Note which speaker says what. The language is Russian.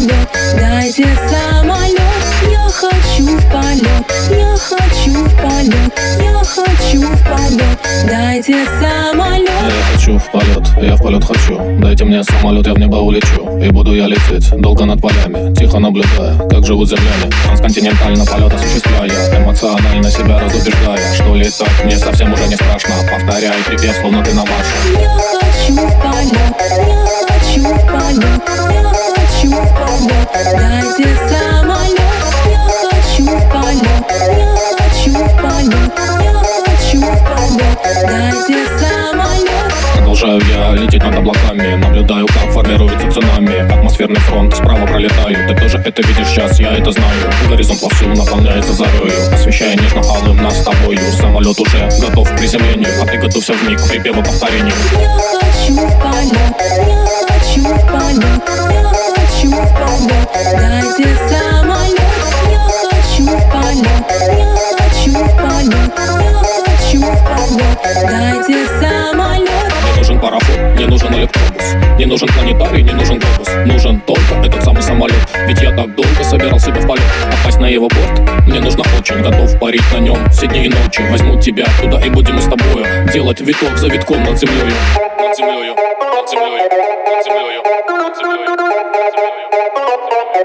Speaker 1: полет. Дайте самолет.
Speaker 2: Я хочу в полет. Я хочу в полет. Я хочу в полет. Дайте самолет. Я хочу в полет, я в полет хочу. Дайте мне самолет, я в небо улечу. И буду я лететь, долго над полями Тихо наблюдая, как живут земляне. Трансконтинентально полет осуществляя Эмоционально себя разубеждая Что летать мне совсем уже не страшно. Повторяй припев, словно ты на марше.
Speaker 1: Я хочу в полет, я хочу в полет. Дайте самолет Я хочу в полет Я хочу в полет Я хочу в полет. Дайте самолет.
Speaker 2: Продолжаю я лететь над облаками Наблюдаю, как формируется цунами. Атмосферный фронт справа пролетаю Ты тоже это видишь сейчас, я это знаю. Горизонт вовсю наполняется зарею Освещая нежно алым нас с тобою. Самолет уже готов к приземлению А ты готовься в миг к припеву повторению
Speaker 1: Дайте самолет Я хочу в полет Я хочу в полет Я хочу в полет. Дайте самолет.
Speaker 2: Мне нужен пароход, мне нужен электробус. Не нужен планетарий, не нужен глобус. Нужен только этот самый самолет. Ведь я так долго собирал себя в полет. Попасть на его борт? Мне нужно очень Готов парить на нем. Все дни и ночи Возьму тебя туда и будем мы с тобою Делать виток за витком над землей Над землей, над землей, над землей, над землей